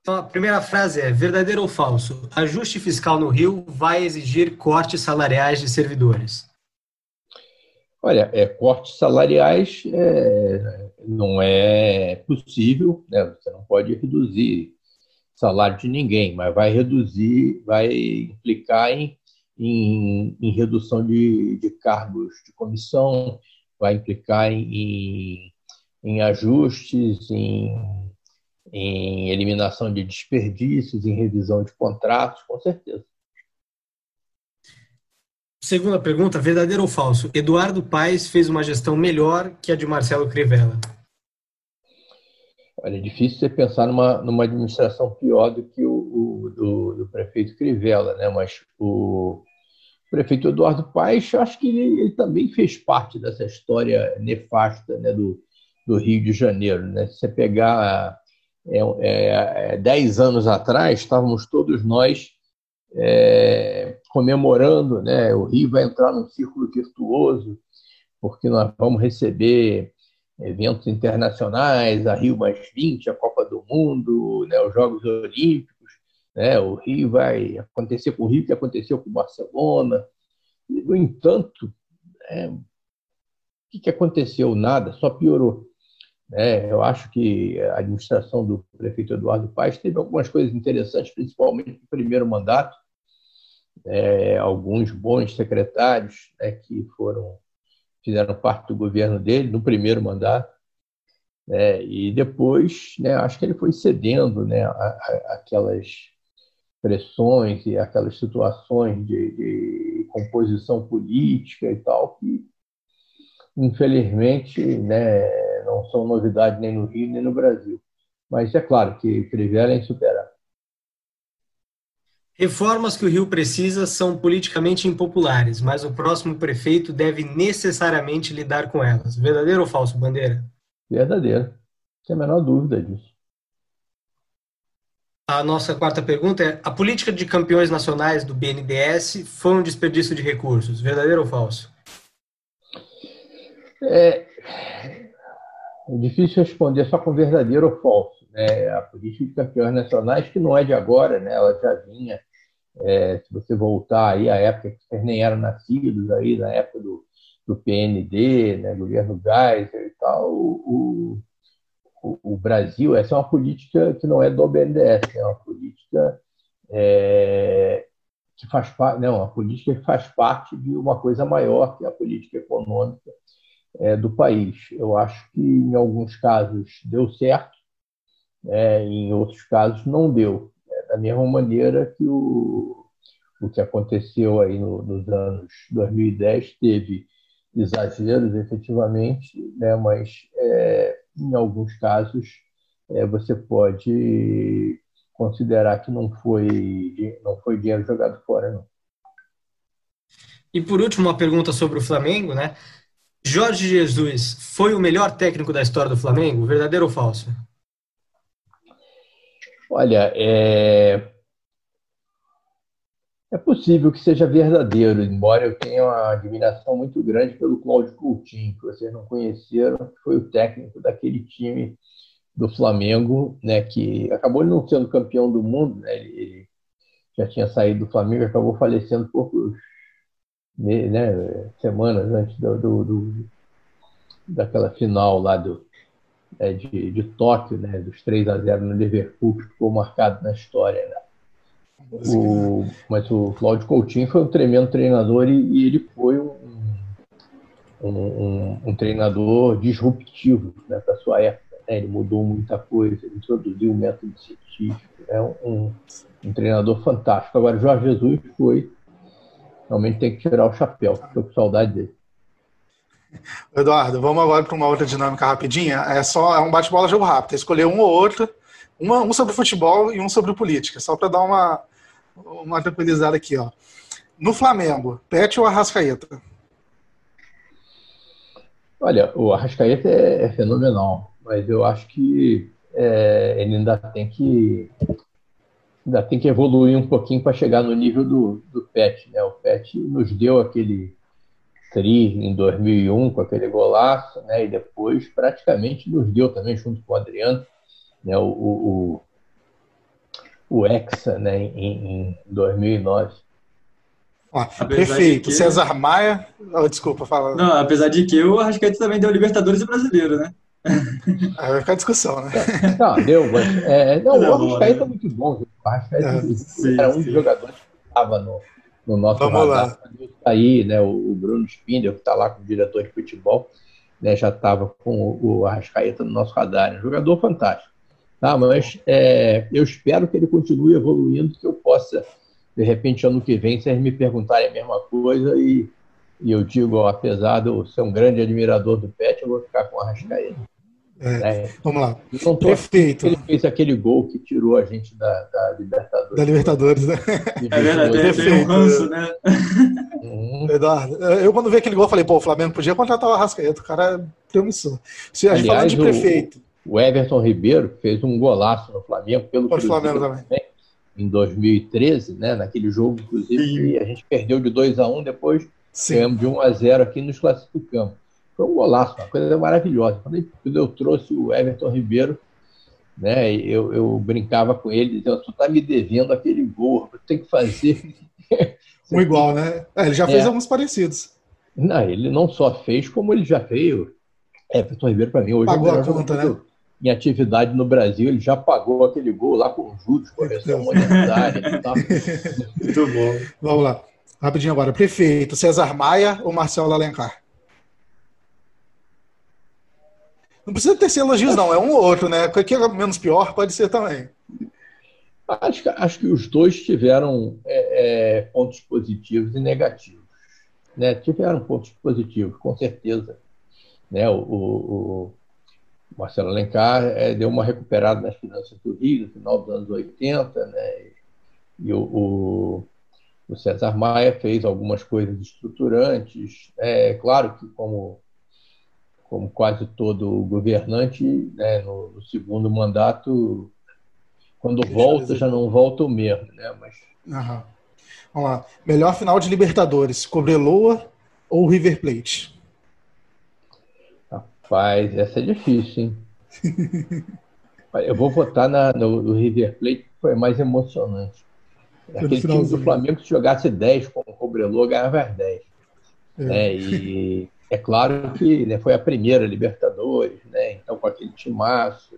C: Então, a primeira frase é: verdadeiro ou falso? Ajuste fiscal no Rio vai exigir cortes salariais de servidores.
D: Olha, é, cortes salariais é, não é possível, né? você não pode reduzir salário de ninguém, mas vai reduzir, vai implicar em, em, em redução de, de, cargos de comissão, vai implicar em, em ajustes, em, em eliminação de desperdícios, em revisão de contratos, com certeza.
C: Segunda pergunta, verdadeiro ou falso? Eduardo Paes fez uma gestão melhor que a de Marcelo Crivella?
D: Olha, é difícil você pensar numa, numa administração pior do que o, o do, do, prefeito Crivella, né? Mas o prefeito Eduardo Paes, acho que ele, ele também fez parte dessa história nefasta né, do, do Rio de Janeiro, né? Se você pegar é, é, é, dez anos atrás, estávamos todos nós é, comemorando, né? O Rio vai entrar num círculo virtuoso, porque nós vamos receber eventos internacionais, a Rio mais 20, a Copa do Mundo, né, os Jogos Olímpicos, né, o Rio vai acontecer com o Rio que aconteceu com Barcelona. No entanto, é, o que, que aconteceu? Nada, só piorou. É, eu acho que a administração do prefeito Eduardo Paes teve algumas coisas interessantes, principalmente no primeiro mandato, é, alguns bons secretários né, que foram fizeram parte do governo dele no primeiro mandato. Né, e depois, né, acho que ele foi cedendo né, a, a, aquelas pressões e aquelas situações de, de, composição política e tal, que infelizmente né, não são novidade nem no Rio nem no Brasil. Mas é claro que Crivella é.
C: Reformas que o Rio precisa são politicamente impopulares, mas o próximo prefeito deve necessariamente lidar com elas. Verdadeiro ou falso, Bandeira?
D: Verdadeiro. Sem a menor dúvida disso.
C: A nossa quarta pergunta é: a política de campeões nacionais do BNDES foi um desperdício de recursos? Verdadeiro ou falso?
D: É, é difícil responder só com verdadeiro ou falso né, a política de campeões nacionais, que não é de agora, né, ela já vinha, é, se você voltar aí à época que vocês nem eram nascidos, aí, na época do, do PND, né, governo Geisel e tal, o, o, o, Brasil, essa é uma política que não é do BNDES, é uma política é, que faz parte, não, uma política que faz parte de uma coisa maior, que é a política econômica é, do país. Eu acho que em alguns casos deu certo, é, em outros casos não deu. É, da mesma maneira que o, o que aconteceu aí no, nos anos 2010 teve exageros, efetivamente, né, mas é, em alguns casos é, você pode considerar que não foi, não foi dinheiro jogado fora, não.
C: E por último, uma pergunta sobre o Flamengo, né? Jorge Jesus foi o melhor técnico da história do Flamengo, verdadeiro ou falso?
D: Olha, é... é possível que seja verdadeiro, embora eu tenha uma admiração muito grande pelo Cláudio Coutinho, que vocês não conheceram, que foi o técnico daquele time do Flamengo, né, que acabou não sendo campeão do mundo, né, ele já tinha saído do Flamengo, acabou falecendo poucos, né, semanas antes do, do, do, daquela final lá do, é, de, de Tóquio, né, dos 3 a 0 no Liverpool, que ficou marcado na história. Né? O, mas o Cláudio Coutinho foi um tremendo treinador e, e ele foi um, um, um, um, treinador disruptivo né, para sua época. Né? Ele mudou muita coisa, ele introduziu o método científico. É um, um, treinador fantástico. Agora, Jorge Jesus foi. Realmente tem que tirar o chapéu. Estou com saudade dele.
A: Eduardo, vamos agora para uma outra dinâmica rapidinha. É só é um bate-bola jogo rápido. É escolher um ou outro, uma, um sobre futebol e um sobre política, só para dar uma, uma tranquilizada aqui. Ó. No Flamengo, Pet ou Arrascaeta?
D: Olha, o Arrascaeta é, é fenomenal, mas eu acho que é, ele ainda tem que ainda tem que evoluir um pouquinho para chegar no nível do, do Pet. Né? O Pet nos deu aquele tri em 2001 com aquele golaço, né? E depois praticamente nos deu também junto com o Adriano, né? O, o, o Hexa, né? Em, em 2009.
A: Ó, perfeito. Que... César Maia. Oh, desculpa, fala.
B: Não, apesar de que o Arrascaeta também deu Libertadores e Brasileiro, né?
A: Aí vai ficar discussão, né?
D: Não, deu, mas. É, não, não, o Arrascaeta é muito bom. O Arrascaeta é, era um dos jogadores que estava no, no nosso
A: Vamos radar. lá.
D: Aí, né, o Bruno Spindel, que está lá como diretor de futebol, né, já estava com o Arrascaeta no nosso radar. Um jogador fantástico. Tá, mas é, eu espero que ele continue evoluindo, que eu possa, de repente, ano que vem, vocês me perguntarem a mesma coisa e, e eu digo, ó, apesar de eu ser um grande admirador do Pet, eu vou ficar com o Arrascaeta.
A: É, é. Vamos lá. Então, Perfeito.
D: Ele fez aquele gol que tirou a gente da, da Libertadores.
A: Da Libertadores, né?
B: É verdade, tem um ranço, né?
A: Uhum. Eduardo, eu quando vi aquele gol, falei, pô, o Flamengo podia contratar o Arrascaeta, o cara é promissor. Se a gente falando de prefeito.
D: O, o Everton Ribeiro fez um golaço no Flamengo, pelo
A: Cruzeiro, Flamengo também.
D: Em 2013, né? Naquele jogo, inclusive, a gente perdeu de 2 a 1 um, depois Sim. ganhamos de 1 a 0 aqui nos classificamos. Foi um golaço, uma coisa maravilhosa. Quando eu trouxe o Everton Ribeiro, né, eu, eu brincava com ele, dizendo, tu está me devendo aquele gol, tem que fazer.
A: um igual, né? É, ele já fez é. alguns parecidos.
D: Não, ele não só fez, como ele já fez. Everton Ribeiro, para mim, hoje
A: Pagou é a conta, né?
D: Em atividade no Brasil, ele já pagou aquele gol lá com juros, correção monetária e tal.
A: Muito bom. Vamos lá. Rapidinho agora. Prefeito, César Maia ou Marcelo Alencar? Não precisa ter elogios, não. É um ou outro, né? Que é menos pior pode ser também.
D: Acho que, acho que os dois tiveram é, é, pontos positivos e negativos. Né? Tiveram pontos positivos, com certeza. Né? O, o, o Marcelo Alencar é, deu uma recuperada nas finanças do Rio no final dos anos 80, né? e o, o, o César Maia fez algumas coisas estruturantes. É claro que, como como quase todo governante, né, no, segundo mandato, quando volta, já não volta o mesmo. Né, mas...
A: Aham. Vamos lá. Melhor final de Libertadores, Cobreloa ou River Plate?
D: Rapaz, essa é difícil, hein? Eu vou votar na, no, no, River Plate, que foi mais emocionante. Aquele time do Flamengo, se jogasse 10 com o Cobreloa, ganhava as 10. É. Né? E é claro que né, foi a primeira Libertadores, né? Então com aquele timaço,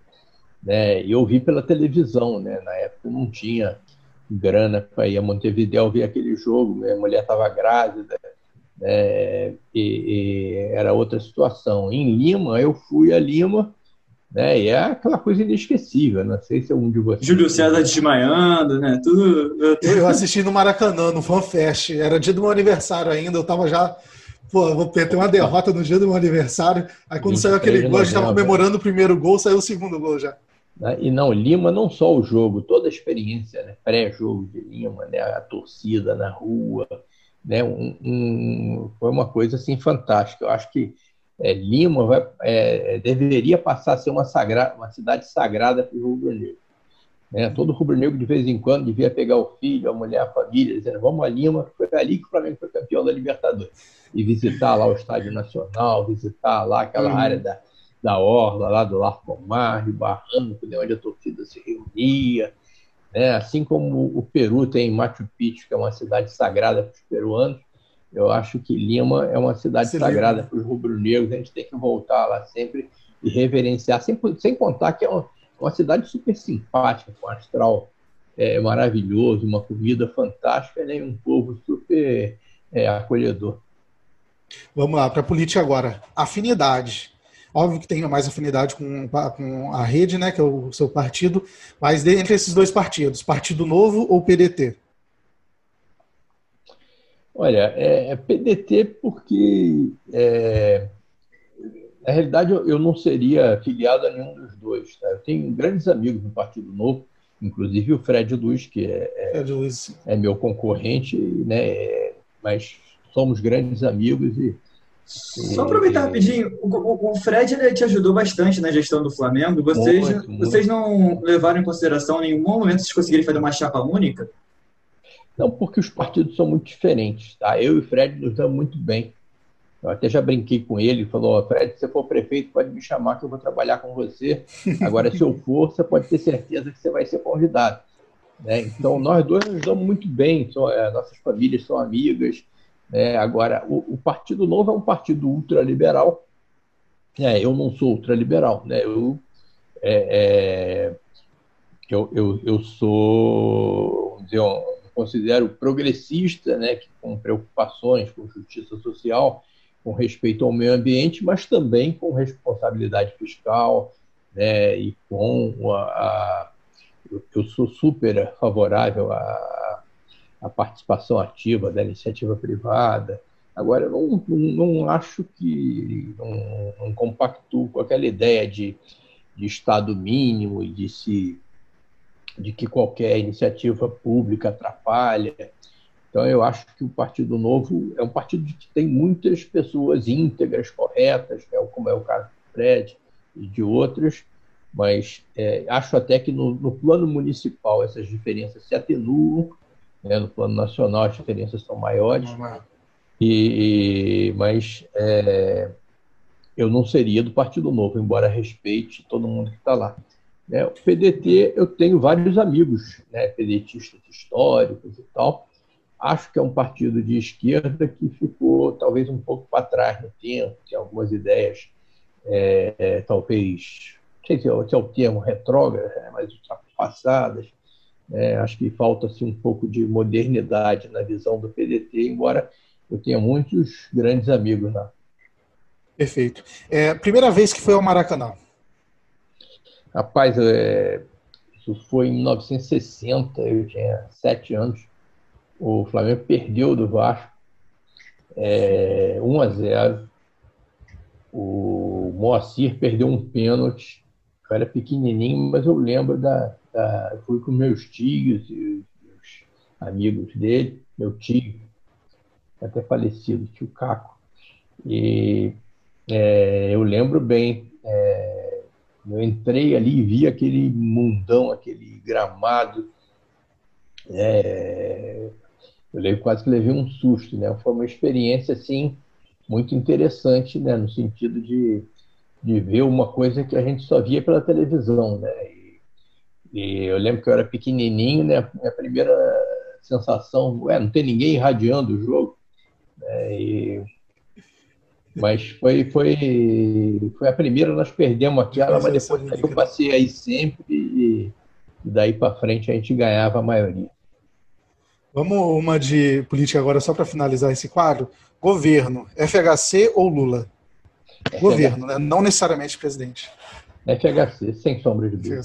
D: né? E eu vi pela televisão, né? Na época não tinha grana para ir a Montevideo ver aquele jogo, minha mulher estava grávida, né? E, e, era outra situação. Em Lima, eu fui a Lima, né? E é aquela coisa inesquecível. Não sei se é um de vocês.
B: Júlio César desmaiando, né? Tudo.
A: Eu assisti no Maracanã, no FanFest. Era dia do meu aniversário ainda. Eu estava já Pô, vou ter uma derrota no dia do meu aniversário. Aí quando saiu aquele gol, a gente estava comemorando o primeiro gol, saiu o segundo gol já.
D: Né? E não, Lima, não só o jogo, toda a experiência, né? pré-jogo de Lima, né? a torcida na rua, né? Um, um, foi uma coisa assim fantástica. Eu acho que é, Lima vai, é, deveria passar a ser uma, sagra, uma cidade sagrada para o rubro-negro. Né? Todo rubro-negro, de vez em quando, devia pegar o filho, a mulher, a família, dizendo: vamos a Lima, foi ali que o Flamengo foi campeão da Libertadores. E visitar lá o Estádio Nacional, visitar lá aquela uhum. área da, da Orla, lá do Larcomar, Rio Barranco, né, onde a torcida se reunia. Né? Assim como o Peru tem Machu Picchu, que é uma cidade sagrada para os peruanos, Eu acho que Lima é uma cidade Você sagrada para os rubro-negros, a gente tem que voltar lá sempre e reverenciar, sem, sem contar que é uma, uma cidade super simpática, com astral é, maravilhoso, uma comida fantástica né, e um povo super é, acolhedor.
A: Vamos lá, para a política agora. Afinidade. Óbvio que tem mais afinidade com, com a rede, né, que é o seu partido, mas entre esses dois partidos, Partido Novo ou PDT?
D: Olha, é, é PDT porque, é, na realidade, eu, não seria filiado a nenhum dos dois. Tá? Eu tenho grandes amigos no Partido Novo, inclusive o Fred Luz, que é, é, é meu concorrente, né, mas somos grandes amigos e
B: só aproveitar rapidinho, o, o Fred ele te ajudou bastante na gestão do Flamengo. Vocês, muito, muito. vocês não levaram em consideração em nenhum momento vocês conseguirem fazer uma chapa única?
D: Não, porque os partidos são muito diferentes. Tá? Eu e o Fred nos damos muito bem. Eu até já brinquei com ele, falou, oh, Fred, se você for prefeito, pode me chamar que eu vou trabalhar com você. Agora, se eu for, você pode ter certeza que você vai ser convidado. Né? Então, nós dois nos damos muito bem, são, é, nossas famílias são amigas. Né? Agora, o, o, Partido Novo é um partido ultraliberal. É, eu não sou ultraliberal. Né? Eu, é, é, eu, eu, eu sou, dizer, considero progressista, né, com preocupações com justiça social, com respeito ao meio ambiente, mas também com responsabilidade fiscal, né, e com a, a eu sou super favorável à, à, participação ativa da iniciativa privada. Agora, eu não, não, não acho que não, não com aquela ideia de, de Estado mínimo e de se de que qualquer iniciativa pública atrapalha. Então, eu acho que o Partido Novo é um partido que tem muitas pessoas íntegras, corretas, é como é o caso do Fred e de outros, mas é, acho até que no, no, plano municipal essas diferenças se atenuam, né? no plano nacional as diferenças são maiores, e, mas é, eu não seria do Partido Novo, embora respeite todo mundo que está lá. É, o PDT, eu tenho vários amigos, né, PDTistas históricos e tal. Acho que é um partido de esquerda que ficou talvez um pouco para trás no tempo, tem algumas ideias, é, é, talvez, não sei se é, se é o termo retrógrado, né, mas ultrapassadas. É, acho que falta-se um pouco de modernidade na visão do PDT, embora eu tenha muitos grandes amigos lá.
A: Perfeito. É, primeira vez que foi ao Maracanã.
D: Rapaz, é, isso foi em 1960, eu tinha sete anos. O Flamengo perdeu do Vasco é, 1 a 0. O Moacir perdeu um pênalti. Eu era pequenininho, mas eu lembro da. da eu fui com meus tios e os amigos dele, meu tio, até falecido, tio Caco. E é, eu lembro bem. É, eu entrei ali e vi aquele mundão, aquele gramado. É... Eu quase que levei um susto, né? Foi uma experiência assim muito interessante, né? No sentido de, de ver uma coisa que a gente só via pela televisão, né? E, e eu lembro que eu era pequenininho, né? Minha primeira sensação, ué, não tem ninguém irradiando o jogo. Né? E mas foi, foi, foi a primeira, nós perdemos aquela, mas depois eu passei aí sempre e daí para frente a gente ganhava a maioria.
A: Vamos uma de política agora, só para finalizar esse quadro. Governo, FHC ou Lula? FHC. Governo, né? não necessariamente presidente.
D: FHC, sem sombra de dúvida.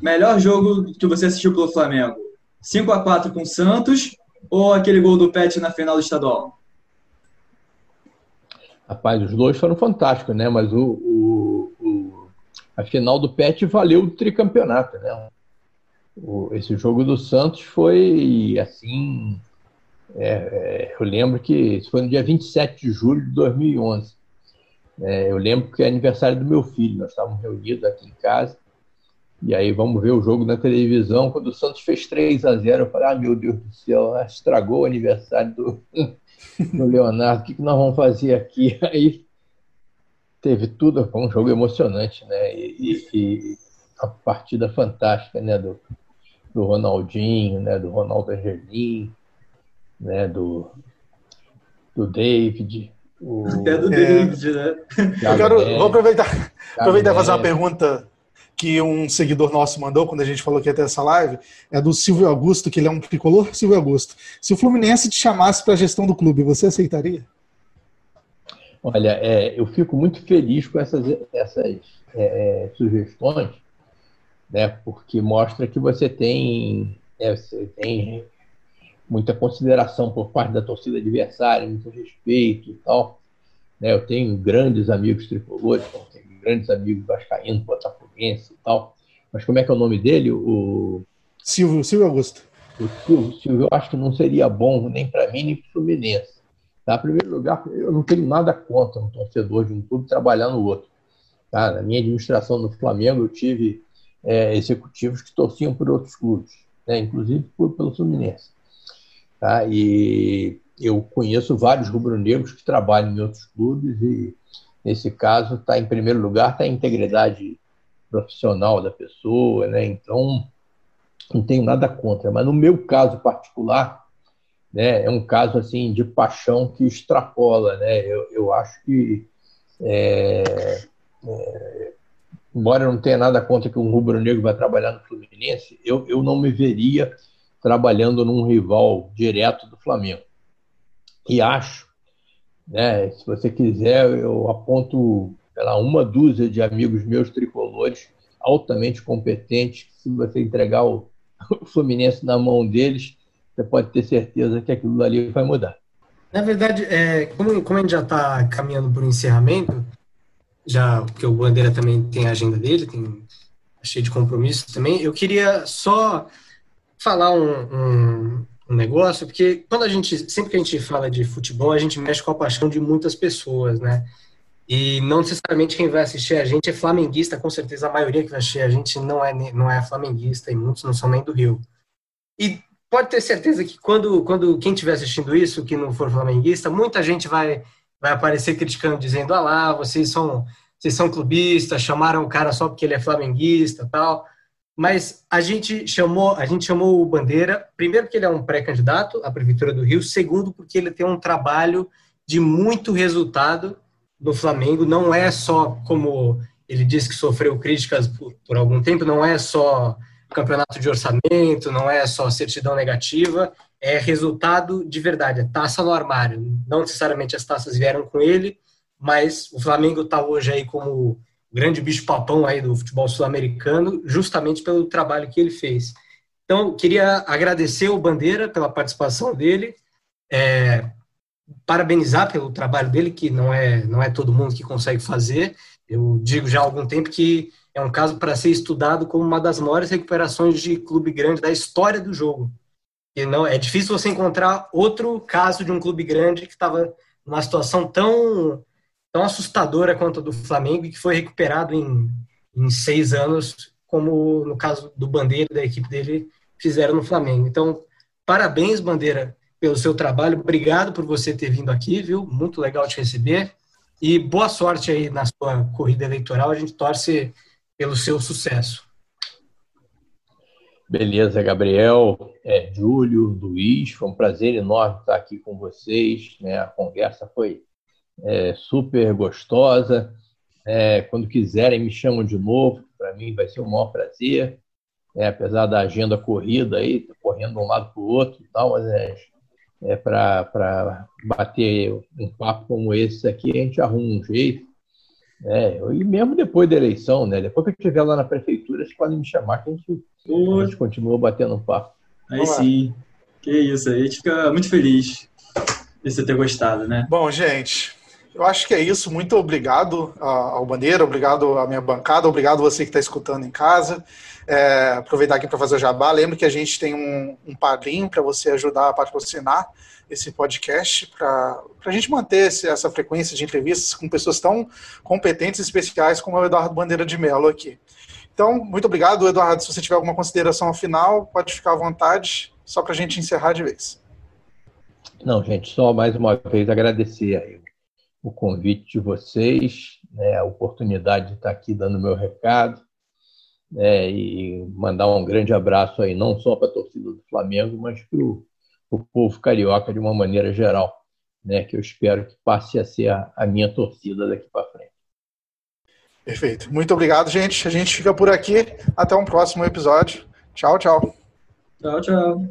B: melhor jogo que você assistiu pelo Flamengo? 5 a 4 com o Santos ou aquele gol do Pet na final do estadual?
D: Rapaz, os dois foram fantásticos, né? Mas o, o, o a final do PET valeu o tricampeonato, né? O, esse jogo do Santos foi assim. É, é, eu lembro que isso foi no dia 27 de julho de 2011. É, eu lembro que é aniversário do meu filho, nós estávamos reunidos aqui em casa. E aí vamos ver o jogo na televisão. Quando o Santos fez 3 a 0 eu falei, ah, meu Deus do céu, estragou o aniversário do, no Leonardo, o que, que nós vamos fazer aqui? Aí teve tudo, foi um jogo emocionante, né? E, e, a partida fantástica, né? Do, do Ronaldinho, né? Do Ronaldo Angelim, né, do, do David.
B: O... Até do é. David, né?
A: Eu quero, vou aproveitar, aproveitar e fazer uma pergunta que um seguidor nosso mandou quando a gente falou que ia ter essa live, é do Silvio Augusto, que ele é um tricolor Silvio Augusto. Se o Fluminense te chamasse para a gestão do clube, você aceitaria?
D: Olha, é, eu fico muito feliz com essas, essas é, é sugestões, né, porque mostra que você tem, é, você tem muita consideração por parte da torcida adversária, muito respeito e tal. Né, eu tenho grandes amigos tricolores, então tenho grandes amigos vascaínos, botafoguense e tal. Mas como é que é o nome dele? O
A: Silvio, Silvio Augusto.
D: O Silvio, Silvio, eu acho que não seria bom nem para mim nem para o Fluminense. Tá? Em primeiro lugar, eu não tenho nada contra um torcedor de um clube trabalhar no outro. Tá? Na minha administração no Flamengo, eu tive é, executivos que torciam por outros clubes, né? inclusive por, pelo Fluminense. Tá? E eu conheço vários rubro-negros que trabalham em outros clubes e nesse caso, está em primeiro lugar, está a integridade profissional da pessoa, né? Então, não tenho nada contra. Mas no meu caso particular, né, é um caso assim de paixão que extrapola, né? Eu, eu acho que, é, é, embora eu não tenha nada contra que um rubro-negro vai trabalhar no Fluminense, eu, eu não me veria trabalhando num rival direto do Flamengo. E acho né? Se você quiser, eu aponto lá, uma dúzia de amigos meus tricolores altamente competentes. Se você entregar o, o Fluminense na mão deles, você pode ter certeza que aquilo ali vai mudar.
C: Na verdade, é, como, como a gente já está caminhando para o encerramento, já porque o Bandeira também tem a agenda dele, tem tá cheio de compromissos também, eu queria só falar um, um, um negócio, porque quando a gente, sempre que a gente fala de futebol, a gente mexe com a paixão de muitas pessoas, né? E não necessariamente quem vai assistir a gente é flamenguista, com certeza a maioria que vai assistir a gente não é, não é flamenguista e muitos não são nem do Rio. E pode ter certeza que quando, quando quem estiver assistindo isso, que não for flamenguista, muita gente vai, vai aparecer criticando, dizendo: ah lá, vocês são, vocês são clubistas, chamaram o cara só porque ele é flamenguista tal mas a gente chamou a gente chamou o Bandeira primeiro porque ele é um pré-candidato à prefeitura do Rio, segundo porque ele tem um trabalho de muito resultado no Flamengo. Não é só como ele disse que sofreu críticas por, por algum tempo, não é só campeonato de orçamento, não é só certidão negativa, é resultado de verdade, é taça no armário. Não necessariamente as taças vieram com ele, mas o Flamengo está hoje aí como grande bicho-papão aí do futebol sul-americano, justamente pelo trabalho que ele fez. Então, queria agradecer o Bandeira pela participação dele, é, parabenizar pelo trabalho dele, que não é, não é todo mundo que consegue fazer. Eu digo já há algum tempo que é um caso para ser estudado como uma das maiores recuperações de clube grande da história do jogo. E não é difícil você encontrar outro caso de um clube grande que estava numa situação tão tão assustadora quanto a do Flamengo e que foi recuperado em, em seis anos, como no caso do Bandeira da equipe dele fizeram no Flamengo. Então, parabéns, Bandeira, pelo seu trabalho. Obrigado por você ter vindo aqui, viu? Muito legal te receber. E boa sorte aí na sua corrida eleitoral. A gente torce pelo seu sucesso.
D: Beleza, Gabriel, é, Júlio, Luiz, foi um prazer enorme estar aqui com vocês. Né? A conversa foi é, super gostosa. É, quando quiserem, me chamam de novo. Para mim vai ser um maior prazer. É, apesar da agenda corrida aí, correndo de um lado para o outro e tal, mas é, é para bater um papo como esse aqui, a gente arruma um jeito. É, e mesmo depois da eleição, né? Depois que eu estiver lá na prefeitura, vocês podem me chamar que a gente, a gente continua batendo papo.
B: Aí sim. Que isso, aí a gente fica muito feliz de você ter gostado, né?
A: Bom, gente, eu acho que é isso. Muito obrigado ao Bandeira, obrigado à minha bancada, obrigado você que está escutando em casa. É, aproveitar aqui para fazer o jabá. Lembro que a gente tem um, um padrinho para você ajudar a patrocinar esse podcast, para a gente manter esse, essa frequência de entrevistas com pessoas tão competentes e especiais como o Eduardo Bandeira de Mello aqui. Então, muito obrigado, Eduardo. Se você tiver alguma consideração final, pode ficar à vontade, só para a gente encerrar de vez.
D: Não, gente, só mais uma vez agradecer aí o convite de vocês, né, a oportunidade de estar aqui dando meu recado né, e mandar um grande abraço aí, não só para a torcida do Flamengo, mas para o o povo carioca de uma maneira geral, né? Que eu espero que passe a ser a, a minha torcida daqui para frente.
A: Perfeito. Muito obrigado, gente. A gente fica por aqui. Até um próximo episódio. Tchau, tchau.
B: Tchau, tchau.